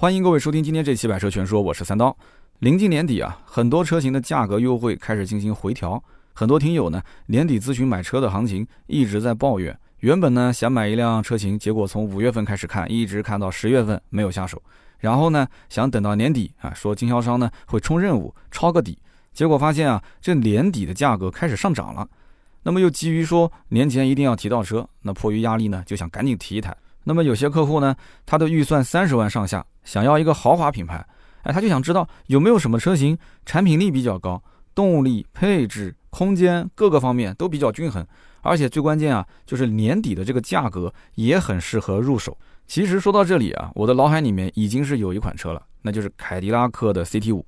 欢迎各位收听今天这期百车全说，我是三刀。临近年底啊，很多车型的价格优惠开始进行回调，很多听友呢年底咨询买车的行情一直在抱怨。原本呢想买一辆车型，结果从五月份开始看，一直看到十月份没有下手。然后呢想等到年底啊，说经销商呢会冲任务抄个底，结果发现啊这年底的价格开始上涨了。那么又急于说年前一定要提到车，那迫于压力呢就想赶紧提一台。那么有些客户呢，他的预算三十万上下，想要一个豪华品牌，哎，他就想知道有没有什么车型产品力比较高，动力、配置、空间各个方面都比较均衡，而且最关键啊，就是年底的这个价格也很适合入手。其实说到这里啊，我的脑海里面已经是有一款车了，那就是凯迪拉克的 CT 五。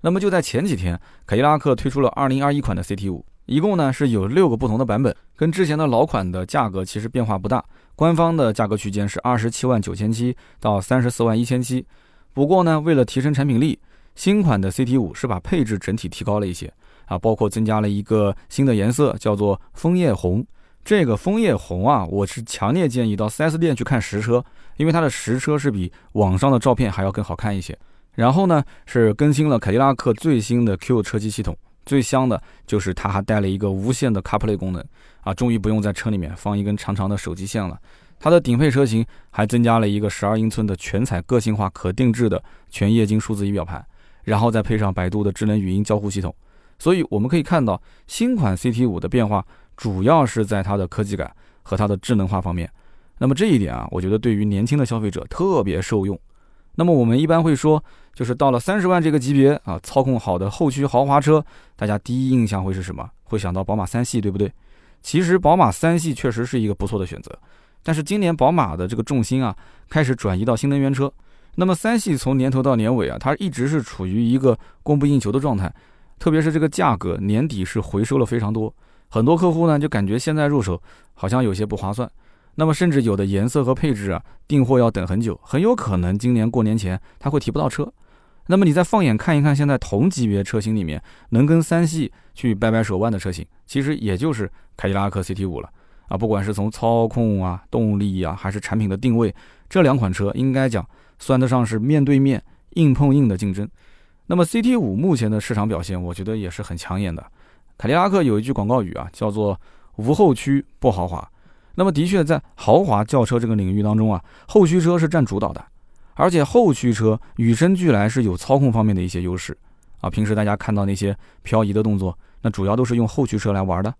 那么就在前几天，凯迪拉克推出了二零二一款的 CT 五，一共呢是有六个不同的版本，跟之前的老款的价格其实变化不大。官方的价格区间是二十七万九千七到三十四万一千七，不过呢，为了提升产品力，新款的 CT 五是把配置整体提高了一些啊，包括增加了一个新的颜色，叫做枫叶红。这个枫叶红啊，我是强烈建议到 4S 店去看实车，因为它的实车是比网上的照片还要更好看一些。然后呢，是更新了凯迪拉克最新的 Q 车机系统，最香的就是它还带了一个无线的 CarPlay 功能。啊，终于不用在车里面放一根长长的手机线了。它的顶配车型还增加了一个十二英寸的全彩个性化可定制的全液晶数字仪表盘，然后再配上百度的智能语音交互系统。所以我们可以看到，新款 CT 五的变化主要是在它的科技感和它的智能化方面。那么这一点啊，我觉得对于年轻的消费者特别受用。那么我们一般会说，就是到了三十万这个级别啊，操控好的后驱豪华车，大家第一印象会是什么？会想到宝马三系，对不对？其实宝马三系确实是一个不错的选择，但是今年宝马的这个重心啊开始转移到新能源车。那么三系从年头到年尾啊，它一直是处于一个供不应求的状态，特别是这个价格年底是回收了非常多，很多客户呢就感觉现在入手好像有些不划算。那么甚至有的颜色和配置啊订货要等很久，很有可能今年过年前他会提不到车。那么你再放眼看一看，现在同级别车型里面能跟三系去掰掰手腕的车型，其实也就是凯迪拉克 CT 五了啊。不管是从操控啊、动力啊，还是产品的定位，这两款车应该讲算得上是面对面硬碰硬的竞争。那么 CT 五目前的市场表现，我觉得也是很抢眼的。凯迪拉克有一句广告语啊，叫做“无后驱不豪华”。那么的确在豪华轿车这个领域当中啊，后驱车是占主导的。而且后驱车与生俱来是有操控方面的一些优势啊。平时大家看到那些漂移的动作，那主要都是用后驱车来玩的。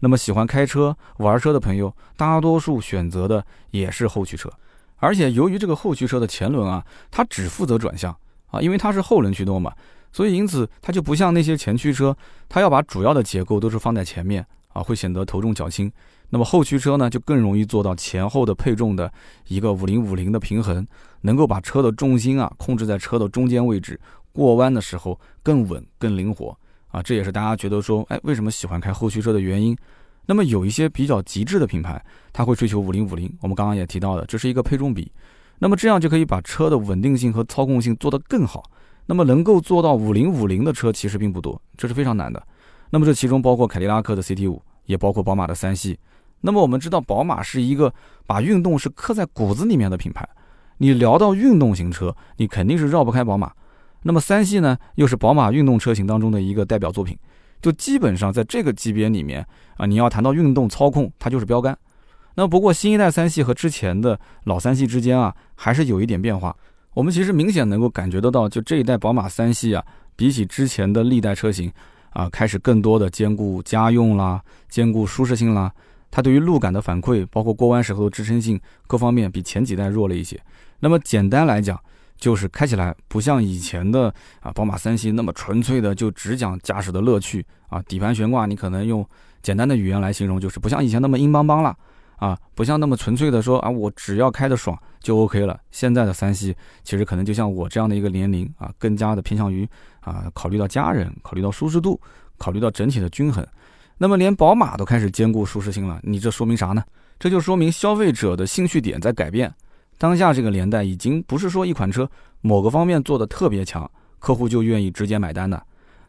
那么喜欢开车玩车的朋友，大多数选择的也是后驱车。而且由于这个后驱车的前轮啊，它只负责转向啊，因为它是后轮驱动嘛，所以因此它就不像那些前驱车，它要把主要的结构都是放在前面啊，会显得头重脚轻。那么后驱车呢，就更容易做到前后的配重的一个五零五零的平衡，能够把车的重心啊控制在车的中间位置，过弯的时候更稳更灵活啊，这也是大家觉得说，哎，为什么喜欢开后驱车的原因。那么有一些比较极致的品牌，它会追求五零五零，我们刚刚也提到的，这是一个配重比，那么这样就可以把车的稳定性和操控性做得更好。那么能够做到五零五零的车其实并不多，这是非常难的。那么这其中包括凯迪拉克的 CT 五，也包括宝马的三系。那么我们知道，宝马是一个把运动是刻在骨子里面的品牌。你聊到运动型车，你肯定是绕不开宝马。那么三系呢，又是宝马运动车型当中的一个代表作品。就基本上在这个级别里面啊，你要谈到运动操控，它就是标杆。那不过新一代三系和之前的老三系之间啊，还是有一点变化。我们其实明显能够感觉得到，就这一代宝马三系啊，比起之前的历代车型啊，开始更多的兼顾家用啦，兼顾舒适性啦。它对于路感的反馈，包括过弯时候的支撑性各方面，比前几代弱了一些。那么简单来讲，就是开起来不像以前的啊宝马三系那么纯粹的就只讲驾驶的乐趣啊。底盘悬挂，你可能用简单的语言来形容，就是不像以前那么硬邦邦了啊，不像那么纯粹的说啊，我只要开得爽就 OK 了。现在的三系其实可能就像我这样的一个年龄啊，更加的偏向于啊，考虑到家人，考虑到舒适度，考虑到整体的均衡。那么连宝马都开始兼顾舒适性了，你这说明啥呢？这就说明消费者的兴趣点在改变。当下这个年代已经不是说一款车某个方面做的特别强，客户就愿意直接买单的。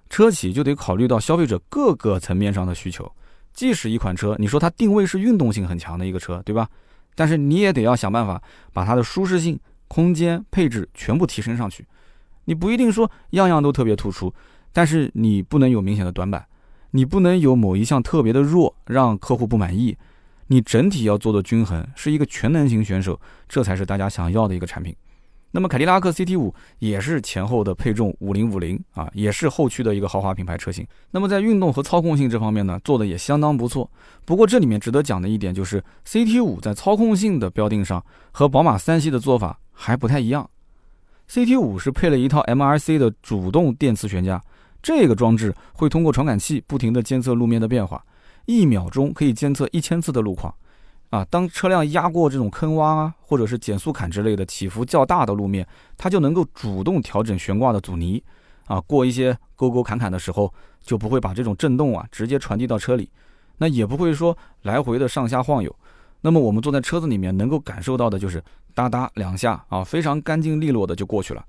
车企就得考虑到消费者各个层面上的需求。即使一款车，你说它定位是运动性很强的一个车，对吧？但是你也得要想办法把它的舒适性空间、配置全部提升上去。你不一定说样样都特别突出，但是你不能有明显的短板，你不能有某一项特别的弱，让客户不满意。你整体要做的均衡，是一个全能型选手，这才是大家想要的一个产品。那么凯迪拉克 CT 五也是前后的配重五零五零啊，也是后驱的一个豪华品牌车型。那么在运动和操控性这方面呢，做的也相当不错。不过这里面值得讲的一点就是 CT 五在操控性的标定上和宝马三系的做法还不太一样。CT 五是配了一套 MRC 的主动电磁悬架，这个装置会通过传感器不停地监测路面的变化，一秒钟可以监测一千次的路况。啊，当车辆压过这种坑洼啊，或者是减速坎之类的起伏较大的路面，它就能够主动调整悬挂的阻尼。啊，过一些沟沟坎坎的时候，就不会把这种震动啊直接传递到车里，那也不会说来回的上下晃悠。那么我们坐在车子里面能够感受到的就是哒哒两下啊，非常干净利落的就过去了。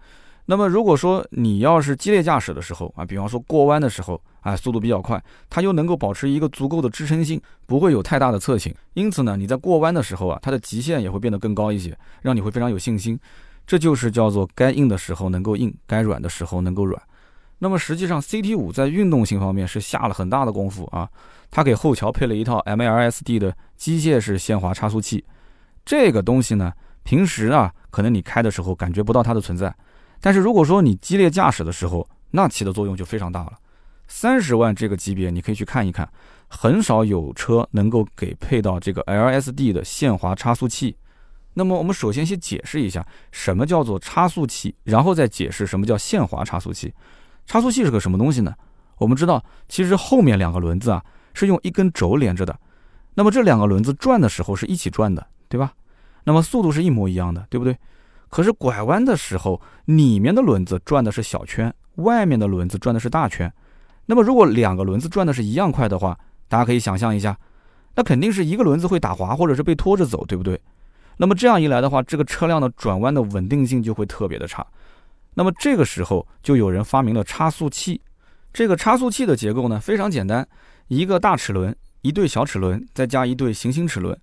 那么如果说你要是激烈驾驶的时候啊，比方说过弯的时候啊，速度比较快，它又能够保持一个足够的支撑性，不会有太大的侧倾。因此呢，你在过弯的时候啊，它的极限也会变得更高一些，让你会非常有信心。这就是叫做该硬的时候能够硬，该软的时候能够软。那么实际上，CT 五在运动性方面是下了很大的功夫啊，它给后桥配了一套 MLSD 的机械式限滑差速器。这个东西呢，平时啊，可能你开的时候感觉不到它的存在。但是如果说你激烈驾驶的时候，那起的作用就非常大了。三十万这个级别，你可以去看一看，很少有车能够给配到这个 LSD 的限滑差速器。那么我们首先先解释一下什么叫做差速器，然后再解释什么叫限滑差速器。差速器是个什么东西呢？我们知道，其实后面两个轮子啊是用一根轴连着的，那么这两个轮子转的时候是一起转的，对吧？那么速度是一模一样的，对不对？可是拐弯的时候，里面的轮子转的是小圈，外面的轮子转的是大圈。那么如果两个轮子转的是一样快的话，大家可以想象一下，那肯定是一个轮子会打滑或者是被拖着走，对不对？那么这样一来的话，这个车辆的转弯的稳定性就会特别的差。那么这个时候就有人发明了差速器。这个差速器的结构呢非常简单，一个大齿轮，一对小齿轮，再加一对行星齿轮。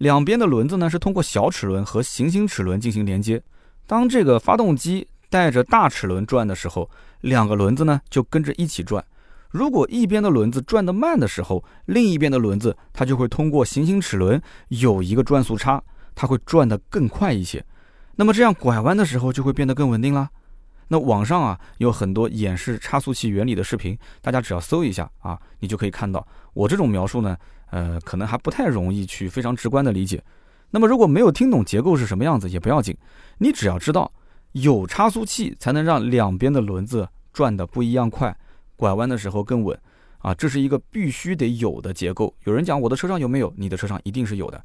两边的轮子呢是通过小齿轮和行星齿轮进行连接。当这个发动机带着大齿轮转的时候，两个轮子呢就跟着一起转。如果一边的轮子转得慢的时候，另一边的轮子它就会通过行星齿轮有一个转速差，它会转得更快一些。那么这样拐弯的时候就会变得更稳定啦。那网上啊有很多演示差速器原理的视频，大家只要搜一下啊，你就可以看到我这种描述呢。呃，可能还不太容易去非常直观的理解。那么如果没有听懂结构是什么样子也不要紧，你只要知道有差速器才能让两边的轮子转的不一样快，拐弯的时候更稳啊，这是一个必须得有的结构。有人讲我的车上有没有？你的车上一定是有的。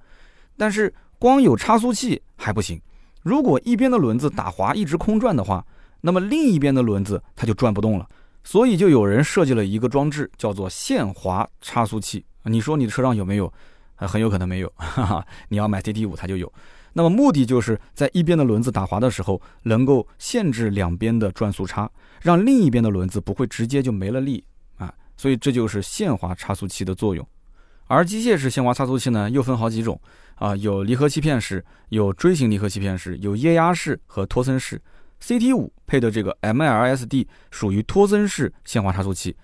但是光有差速器还不行，如果一边的轮子打滑一直空转的话，那么另一边的轮子它就转不动了。所以就有人设计了一个装置，叫做限滑差速器。你说你的车上有没有？啊，很有可能没有。哈哈，你要买 CT 五，它就有。那么目的就是在一边的轮子打滑的时候，能够限制两边的转速差，让另一边的轮子不会直接就没了力啊。所以这就是限滑差速器的作用。而机械式限滑差速器呢，又分好几种啊，有离合器片式，有锥形离合器片式，有液压式和托森式。CT 五配的这个 MLSD 属于托森式限滑差速器。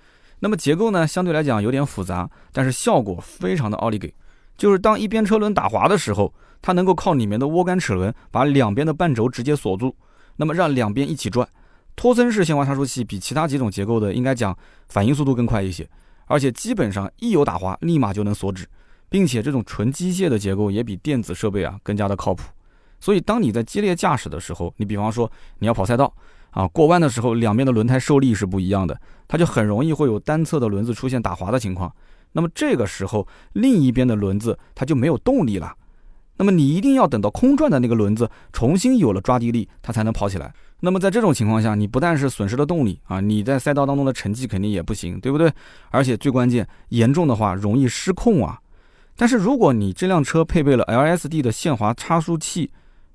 那么结构呢，相对来讲有点复杂，但是效果非常的奥利给。就是当一边车轮打滑的时候，它能够靠里面的涡杆齿轮把两边的半轴直接锁住，那么让两边一起转。托森式限滑差速器比其他几种结构的应该讲反应速度更快一些，而且基本上一有打滑立马就能锁止，并且这种纯机械的结构也比电子设备啊更加的靠谱。所以当你在激烈驾驶的时候，你比方说你要跑赛道。啊，过弯的时候，两边的轮胎受力是不一样的，它就很容易会有单侧的轮子出现打滑的情况。那么这个时候，另一边的轮子它就没有动力了。那么你一定要等到空转的那个轮子重新有了抓地力，它才能跑起来。那么在这种情况下，你不但是损失了动力啊，你在赛道当中的成绩肯定也不行，对不对？而且最关键，严重的话容易失控啊。但是如果你这辆车配备了 LSD 的限滑差速器，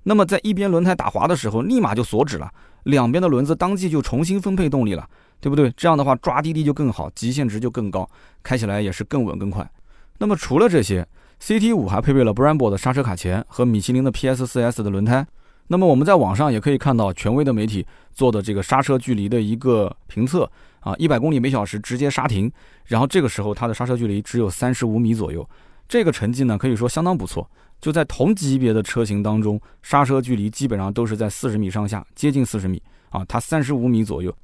那么在一边轮胎打滑的时候，立马就锁止了。两边的轮子当即就重新分配动力了，对不对？这样的话抓地力就更好，极限值就更高，开起来也是更稳更快。那么除了这些，CT 五还配备了 Brembo 的刹车卡钳和米其林的 PS4S 的轮胎。那么我们在网上也可以看到权威的媒体做的这个刹车距离的一个评测啊，一百公里每小时直接刹停，然后这个时候它的刹车距离只有三十五米左右，这个成绩呢可以说相当不错。就在同级别的车型当中，刹车距离基本上都是在四十米上下，接近四十米啊，它三十五米左右。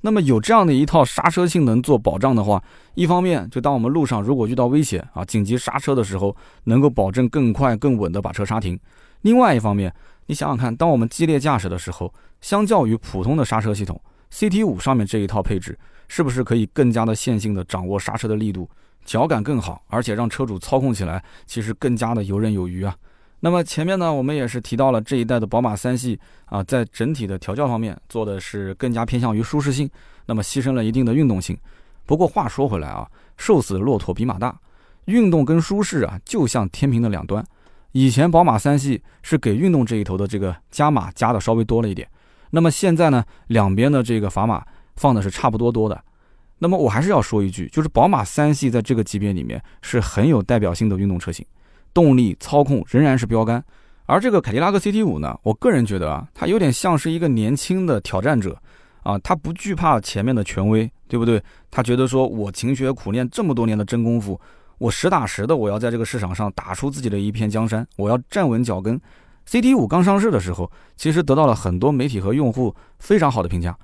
那么有这样的一套刹车性能做保障的话，一方面就当我们路上如果遇到危险啊，紧急刹车的时候，能够保证更快更稳的把车刹停；另外一方面，你想想看，当我们激烈驾驶的时候，相较于普通的刹车系统，CT 五上面这一套配置，是不是可以更加的线性的掌握刹车的力度，脚感更好，而且让车主操控起来其实更加的游刃有余啊？那么前面呢，我们也是提到了这一代的宝马三系啊，在整体的调教方面做的是更加偏向于舒适性，那么牺牲了一定的运动性。不过话说回来啊，瘦死的骆驼比马大，运动跟舒适啊，就像天平的两端。以前宝马三系是给运动这一头的这个加码加的稍微多了一点，那么现在呢，两边的这个砝码放的是差不多多的。那么我还是要说一句，就是宝马三系在这个级别里面是很有代表性的运动车型。动力操控仍然是标杆，而这个凯迪拉克 CT 五呢，我个人觉得啊，它有点像是一个年轻的挑战者啊，他不惧怕前面的权威，对不对？他觉得说我勤学苦练这么多年的真功夫，我实打实的我要在这个市场上打出自己的一片江山，我要站稳脚跟。CT 五刚上市的时候，其实得到了很多媒体和用户非常好的评价。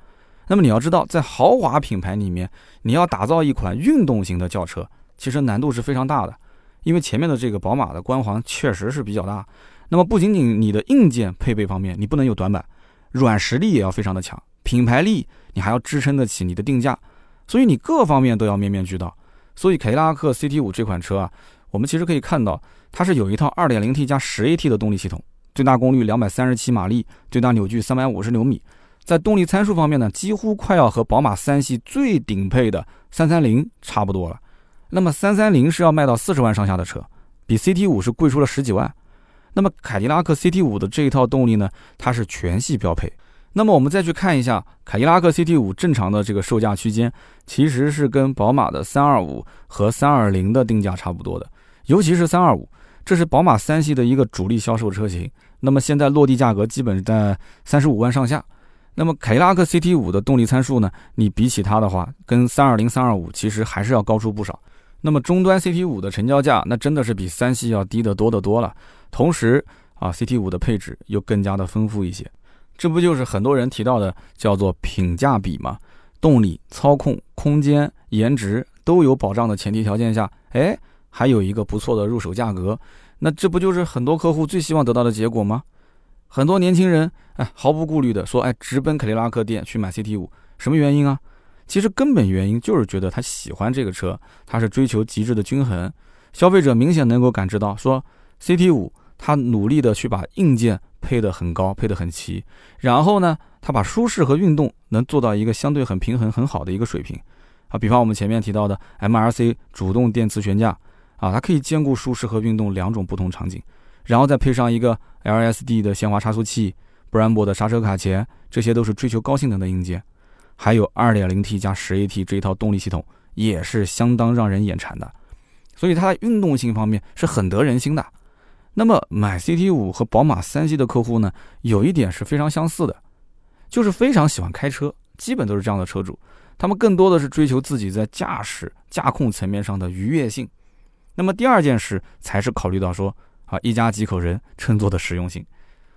那么你要知道，在豪华品牌里面，你要打造一款运动型的轿车，其实难度是非常大的。因为前面的这个宝马的光环确实是比较大，那么不仅仅你的硬件配备方面你不能有短板，软实力也要非常的强，品牌力你还要支撑得起你的定价，所以你各方面都要面面俱到。所以凯迪拉克 CT 五这款车啊，我们其实可以看到它是有一套 2.0T 加 10AT 的动力系统，最大功率237马力，最大扭矩350牛米，在动力参数方面呢，几乎快要和宝马三系最顶配的330差不多了。那么三三零是要卖到四十万上下的车，比 CT 五是贵出了十几万。那么凯迪拉克 CT 五的这一套动力呢，它是全系标配。那么我们再去看一下凯迪拉克 CT 五正常的这个售价区间，其实是跟宝马的三二五和三二零的定价差不多的。尤其是三二五，这是宝马三系的一个主力销售车型。那么现在落地价格基本在三十五万上下。那么凯迪拉克 CT 五的动力参数呢，你比起它的话，跟三二零、三二五其实还是要高出不少。那么终端 CT 五的成交价，那真的是比三系要低得多得多了。同时啊，CT 五的配置又更加的丰富一些，这不就是很多人提到的叫做品价比吗？动力、操控、空间、颜值都有保障的前提条件下，哎，还有一个不错的入手价格，那这不就是很多客户最希望得到的结果吗？很多年轻人哎，毫不顾虑的说，哎，直奔凯迪拉克店去买 CT 五，什么原因啊？其实根本原因就是觉得他喜欢这个车，他是追求极致的均衡。消费者明显能够感知到，说 CT 五他努力的去把硬件配得很高，配得很齐，然后呢，他把舒适和运动能做到一个相对很平衡、很好的一个水平。啊，比方我们前面提到的 MRC 主动电磁悬架，啊，它可以兼顾舒适和运动两种不同场景，然后再配上一个 LSD 的限滑差速器、Brembo 的刹车卡钳，这些都是追求高性能的硬件。还有 2.0T 加 10AT 这一套动力系统也是相当让人眼馋的，所以它在运动性方面是很得人心的。那么买 CT5 和宝马三系的客户呢，有一点是非常相似的，就是非常喜欢开车，基本都是这样的车主。他们更多的是追求自己在驾驶驾控层面上的愉悦性。那么第二件事才是考虑到说啊一家几口人乘坐的实用性。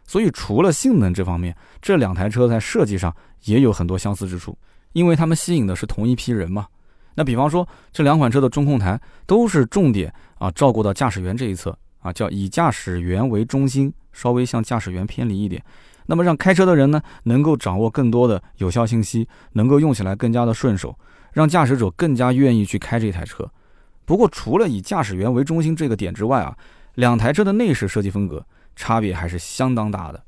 所以，除了性能这方面，这两台车在设计上也有很多相似之处，因为它们吸引的是同一批人嘛。那比方说，这两款车的中控台都是重点啊照顾到驾驶员这一侧啊，叫以驾驶员为中心，稍微向驾驶员偏离一点，那么让开车的人呢能够掌握更多的有效信息，能够用起来更加的顺手，让驾驶者更加愿意去开这台车。不过，除了以驾驶员为中心这个点之外啊，两台车的内饰设计风格。差别还是相当大的。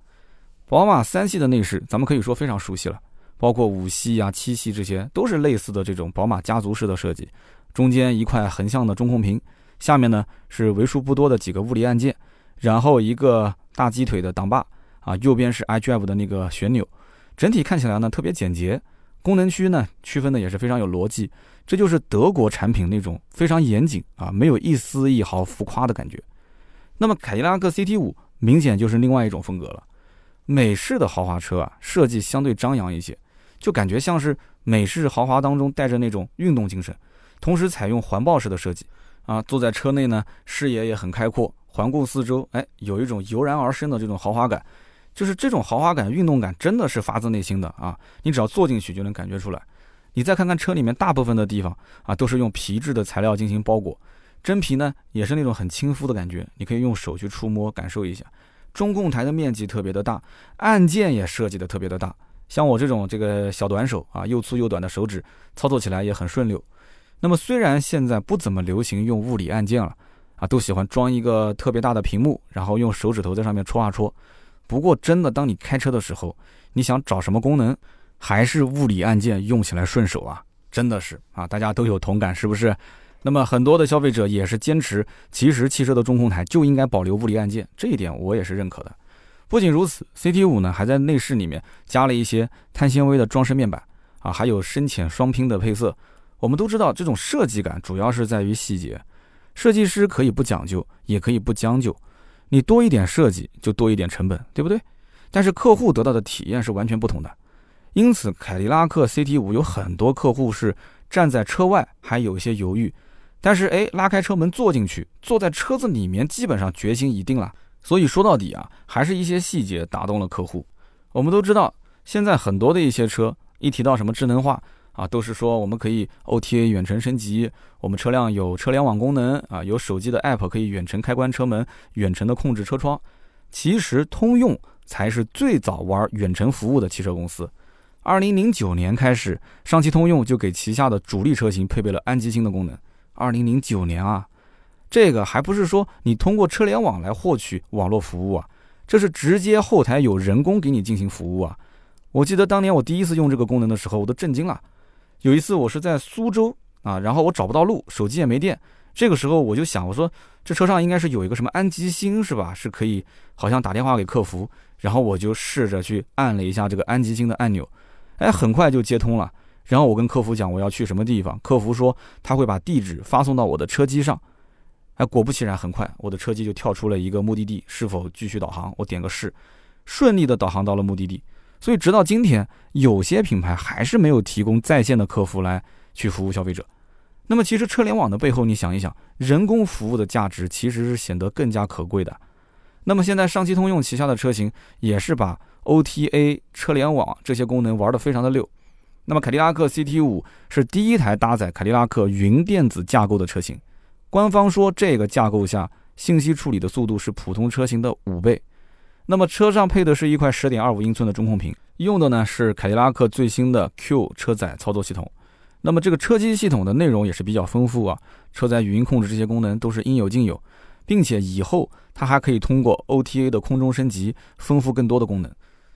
宝马三系的内饰，咱们可以说非常熟悉了，包括五系啊、七系这些，都是类似的这种宝马家族式的设计。中间一块横向的中控屏，下面呢是为数不多的几个物理按键，然后一个大鸡腿的挡把啊，右边是 iDrive 的那个旋钮，整体看起来呢特别简洁。功能区呢区分的也是非常有逻辑，这就是德国产品那种非常严谨啊，没有一丝一毫浮夸的感觉。那么凯迪拉克 CT 五。明显就是另外一种风格了。美式的豪华车啊，设计相对张扬一些，就感觉像是美式豪华当中带着那种运动精神，同时采用环抱式的设计啊，坐在车内呢，视野也很开阔，环顾四周，哎，有一种油然而生的这种豪华感，就是这种豪华感、运动感真的是发自内心的啊，你只要坐进去就能感觉出来。你再看看车里面大部分的地方啊，都是用皮质的材料进行包裹，真皮呢也是那种很亲肤的感觉，你可以用手去触摸感受一下。中控台的面积特别的大，按键也设计的特别的大。像我这种这个小短手啊，又粗又短的手指，操作起来也很顺溜。那么虽然现在不怎么流行用物理按键了，啊，都喜欢装一个特别大的屏幕，然后用手指头在上面戳啊戳。不过真的，当你开车的时候，你想找什么功能，还是物理按键用起来顺手啊，真的是啊，大家都有同感是不是？那么很多的消费者也是坚持，其实汽车的中控台就应该保留物理按键，这一点我也是认可的。不仅如此，CT 五呢还在内饰里面加了一些碳纤维的装饰面板啊，还有深浅双拼的配色。我们都知道，这种设计感主要是在于细节，设计师可以不讲究，也可以不将就，你多一点设计就多一点成本，对不对？但是客户得到的体验是完全不同的。因此，凯迪拉克 CT 五有很多客户是站在车外还有一些犹豫。但是哎，拉开车门坐进去，坐在车子里面，基本上决心已定了。所以说到底啊，还是一些细节打动了客户。我们都知道，现在很多的一些车一提到什么智能化啊，都是说我们可以 OTA 远程升级，我们车辆有车联网功能啊，有手机的 App 可以远程开关车门，远程的控制车窗。其实通用才是最早玩远程服务的汽车公司。二零零九年开始，上汽通用就给旗下的主力车型配备了安吉星的功能。二零零九年啊，这个还不是说你通过车联网来获取网络服务啊，这是直接后台有人工给你进行服务啊。我记得当年我第一次用这个功能的时候，我都震惊了。有一次我是在苏州啊，然后我找不到路，手机也没电，这个时候我就想，我说这车上应该是有一个什么安吉星是吧？是可以好像打电话给客服，然后我就试着去按了一下这个安吉星的按钮，哎，很快就接通了。然后我跟客服讲我要去什么地方，客服说他会把地址发送到我的车机上。哎，果不其然，很快我的车机就跳出了一个目的地，是否继续导航？我点个是，顺利的导航到了目的地。所以直到今天，有些品牌还是没有提供在线的客服来去服务消费者。那么其实车联网的背后，你想一想，人工服务的价值其实是显得更加可贵的。那么现在上汽通用旗下的车型也是把 OTA、车联网这些功能玩得非常的溜。那么凯迪拉克 CT 五是第一台搭载凯迪拉克云电子架构的车型，官方说这个架构下信息处理的速度是普通车型的五倍。那么车上配的是一块十点二五英寸的中控屏，用的呢是凯迪拉克最新的 Q 车载操作系统。那么这个车机系统的内容也是比较丰富啊，车载语音控制这些功能都是应有尽有，并且以后它还可以通过 OTA 的空中升级，丰富更多的功能。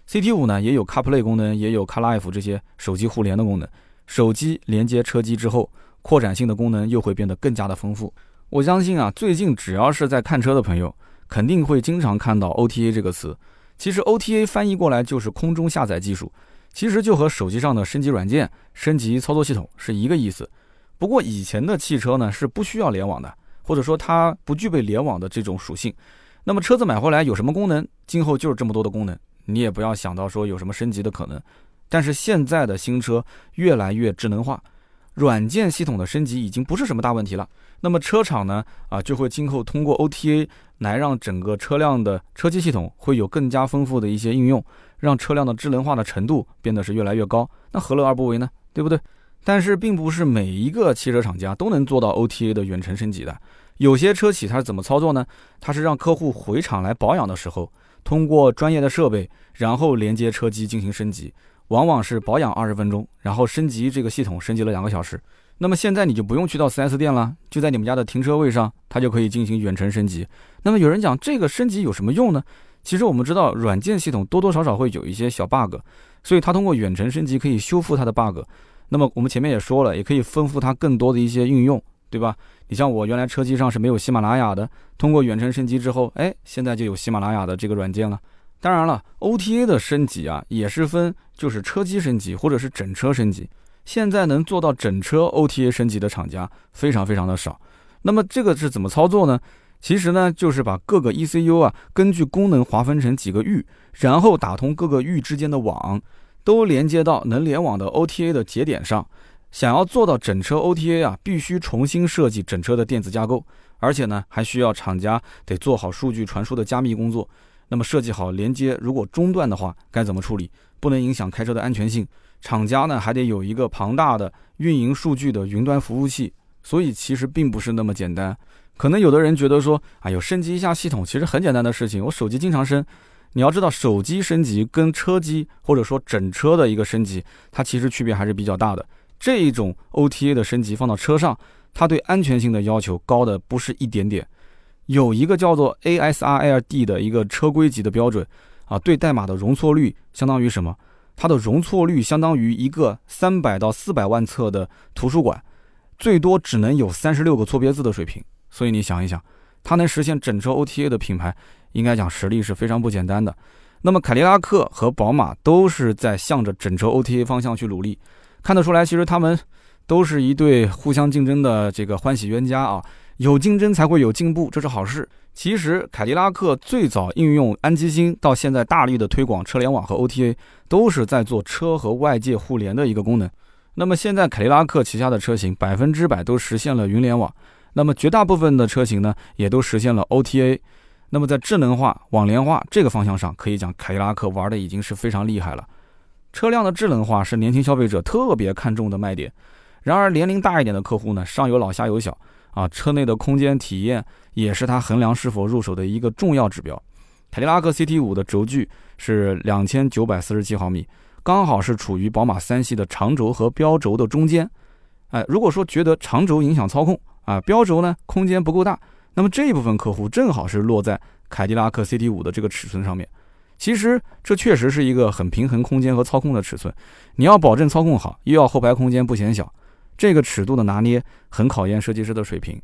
CT 五呢也有 CarPlay 功能，也有 CarLife 这些手机互联的功能。手机连接车机之后，扩展性的功能又会变得更加的丰富。我相信啊，最近只要是在看车的朋友，肯定会经常看到 OTA 这个词。其实 OTA 翻译过来就是空中下载技术，其实就和手机上的升级软件、升级操作系统是一个意思。不过以前的汽车呢是不需要联网的，或者说它不具备联网的这种属性。那么车子买回来有什么功能，今后就是这么多的功能。你也不要想到说有什么升级的可能，但是现在的新车越来越智能化，软件系统的升级已经不是什么大问题了。那么车厂呢，啊就会今后通过 OTA 来让整个车辆的车机系统会有更加丰富的一些应用，让车辆的智能化的程度变得是越来越高。那何乐而不为呢？对不对？但是并不是每一个汽车厂家都能做到 OTA 的远程升级的，有些车企它是怎么操作呢？它是让客户回厂来保养的时候。通过专业的设备，然后连接车机进行升级，往往是保养二十分钟，然后升级这个系统升级了两个小时。那么现在你就不用去到 4S 店了，就在你们家的停车位上，它就可以进行远程升级。那么有人讲这个升级有什么用呢？其实我们知道软件系统多多少少会有一些小 bug，所以它通过远程升级可以修复它的 bug。那么我们前面也说了，也可以丰富它更多的一些应用。对吧？你像我原来车机上是没有喜马拉雅的，通过远程升级之后，哎，现在就有喜马拉雅的这个软件了。当然了，OTA 的升级啊，也是分就是车机升级或者是整车升级。现在能做到整车 OTA 升级的厂家非常非常的少。那么这个是怎么操作呢？其实呢，就是把各个 ECU 啊，根据功能划分成几个域，然后打通各个域之间的网，都连接到能联网的 OTA 的节点上。想要做到整车 OTA 啊，必须重新设计整车的电子架构，而且呢，还需要厂家得做好数据传输的加密工作。那么设计好连接，如果中断的话，该怎么处理？不能影响开车的安全性。厂家呢，还得有一个庞大的运营数据的云端服务器。所以其实并不是那么简单。可能有的人觉得说，哎呦，升级一下系统其实很简单的事情，我手机经常升。你要知道，手机升级跟车机或者说整车的一个升级，它其实区别还是比较大的。这一种 OTA 的升级放到车上，它对安全性的要求高的不是一点点。有一个叫做 ASRLD 的一个车规级的标准啊，对代码的容错率相当于什么？它的容错率相当于一个三百到四百万册的图书馆，最多只能有三十六个错别字的水平。所以你想一想，它能实现整车 OTA 的品牌，应该讲实力是非常不简单的。那么凯迪拉克和宝马都是在向着整车 OTA 方向去努力，看得出来，其实他们都是一对互相竞争的这个欢喜冤家啊。有竞争才会有进步，这是好事。其实凯迪拉克最早应用安基星，到现在大力的推广车联网和 OTA，都是在做车和外界互联的一个功能。那么现在凯迪拉克旗下的车型百分之百都实现了云联网。那么绝大部分的车型呢，也都实现了 OTA。那么在智能化、网联化这个方向上，可以讲凯迪拉克玩的已经是非常厉害了。车辆的智能化是年轻消费者特别看重的卖点。然而年龄大一点的客户呢，上有老下有小啊，车内的空间体验也是他衡量是否入手的一个重要指标。凯迪拉克 CT5 的轴距是两千九百四十七毫米，刚好是处于宝马三系的长轴和标轴的中间。哎，如果说觉得长轴影响操控，啊，标轴呢空间不够大，那么这一部分客户正好是落在凯迪拉克 CT 五的这个尺寸上面。其实这确实是一个很平衡空间和操控的尺寸。你要保证操控好，又要后排空间不显小，这个尺度的拿捏很考验设计师的水平。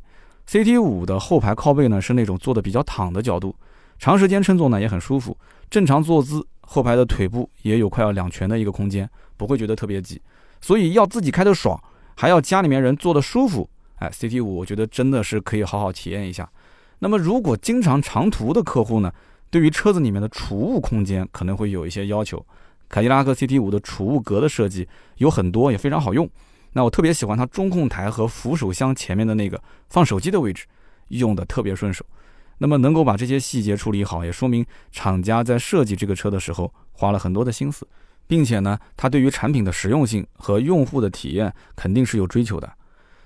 CT 五的后排靠背呢是那种坐的比较躺的角度，长时间乘坐呢也很舒服。正常坐姿，后排的腿部也有快要两拳的一个空间，不会觉得特别挤。所以要自己开的爽，还要家里面人坐的舒服。哎，CT 五我觉得真的是可以好好体验一下。那么，如果经常长途的客户呢，对于车子里面的储物空间可能会有一些要求。凯迪拉克 CT 五的储物格的设计有很多，也非常好用。那我特别喜欢它中控台和扶手箱前面的那个放手机的位置，用的特别顺手。那么能够把这些细节处理好，也说明厂家在设计这个车的时候花了很多的心思，并且呢，它对于产品的实用性和用户的体验肯定是有追求的。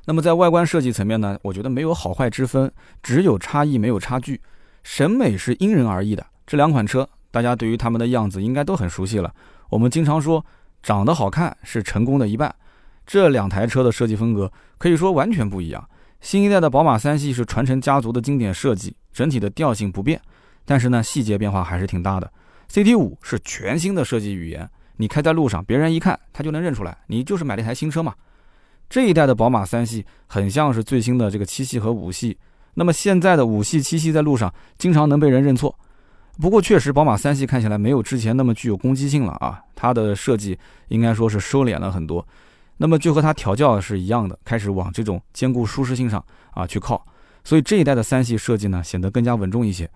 那么在外观设计层面呢，我觉得没有好坏之分，只有差异没有差距。审美是因人而异的。这两款车，大家对于它们的样子应该都很熟悉了。我们经常说，长得好看是成功的一半。这两台车的设计风格可以说完全不一样。新一代的宝马三系是传承家族的经典设计，整体的调性不变，但是呢，细节变化还是挺大的。CT 五是全新的设计语言，你开在路上，别人一看他就能认出来，你就是买了一台新车嘛。这一代的宝马三系很像是最新的这个七系和五系，那么现在的五系、七系在路上经常能被人认错。不过确实，宝马三系看起来没有之前那么具有攻击性了啊，它的设计应该说是收敛了很多。那么就和它调教是一样的，开始往这种兼顾舒适性上啊去靠。所以这一代的三系设计呢显得更加稳重一些，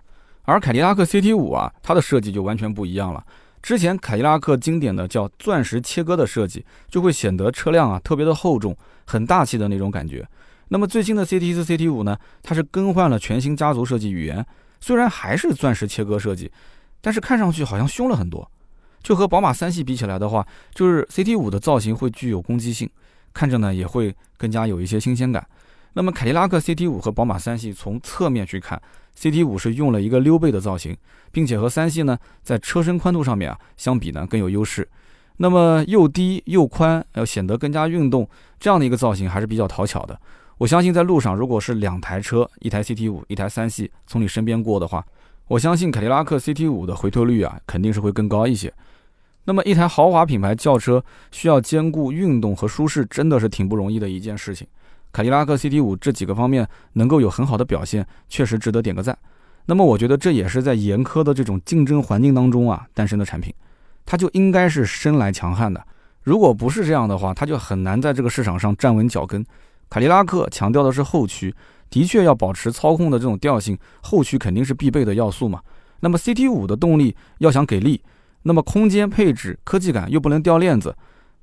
而凯迪拉克 CT 五啊，它的设计就完全不一样了。之前凯迪拉克经典的叫钻石切割的设计，就会显得车辆啊特别的厚重，很大气的那种感觉。那么最新的 CT 四、CT 五呢，它是更换了全新家族设计语言，虽然还是钻石切割设计，但是看上去好像凶了很多。就和宝马三系比起来的话，就是 CT 五的造型会具有攻击性，看着呢也会更加有一些新鲜感。那么凯迪拉克 CT 五和宝马三系从侧面去看。CT 五是用了一个溜背的造型，并且和三系呢在车身宽度上面啊相比呢更有优势。那么又低又宽，要显得更加运动，这样的一个造型还是比较讨巧的。我相信在路上，如果是两台车，一台 CT 五，一台三系从你身边过的话，我相信凯迪拉克 CT 五的回头率啊肯定是会更高一些。那么一台豪华品牌轿车需要兼顾运动和舒适，真的是挺不容易的一件事情。凯迪拉克 CT 五这几个方面能够有很好的表现，确实值得点个赞。那么我觉得这也是在严苛的这种竞争环境当中啊诞生的产品，它就应该是生来强悍的。如果不是这样的话，它就很难在这个市场上站稳脚跟。凯迪拉克强调的是后驱，的确要保持操控的这种调性，后驱肯定是必备的要素嘛。那么 CT 五的动力要想给力，那么空间配置、科技感又不能掉链子，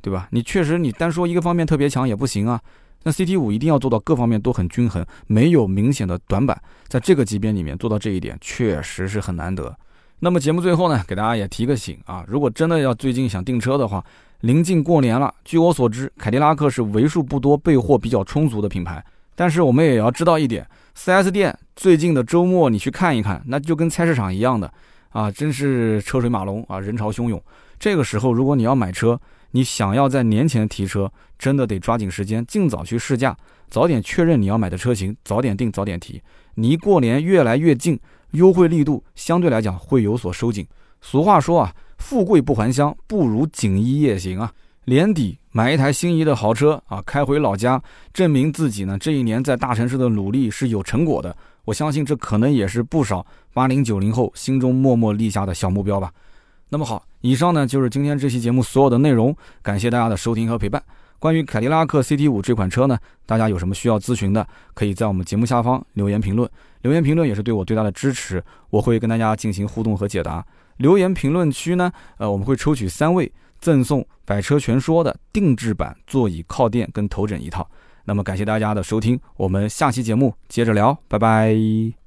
对吧？你确实你单说一个方面特别强也不行啊。那 CT 五一定要做到各方面都很均衡，没有明显的短板，在这个级别里面做到这一点，确实是很难得。那么节目最后呢，给大家也提个醒啊，如果真的要最近想订车的话，临近过年了，据我所知，凯迪拉克是为数不多备货比较充足的品牌。但是我们也要知道一点，4S 店最近的周末你去看一看，那就跟菜市场一样的啊，真是车水马龙啊，人潮汹涌。这个时候，如果你要买车，你想要在年前提车，真的得抓紧时间，尽早去试驾，早点确认你要买的车型，早点定，早点提。离过年越来越近，优惠力度相对来讲会有所收紧。俗话说啊，富贵不还乡，不如锦衣夜行啊。年底买一台心仪的豪车啊，开回老家，证明自己呢这一年在大城市的努力是有成果的。我相信这可能也是不少八零九零后心中默默立下的小目标吧。那么好，以上呢就是今天这期节目所有的内容，感谢大家的收听和陪伴。关于凯迪拉克 CT 五这款车呢，大家有什么需要咨询的，可以在我们节目下方留言评论，留言评论也是对我最大的支持，我会跟大家进行互动和解答。留言评论区呢，呃，我们会抽取三位。赠送《百车全说》的定制版座椅靠垫跟头枕一套。那么感谢大家的收听，我们下期节目接着聊，拜拜。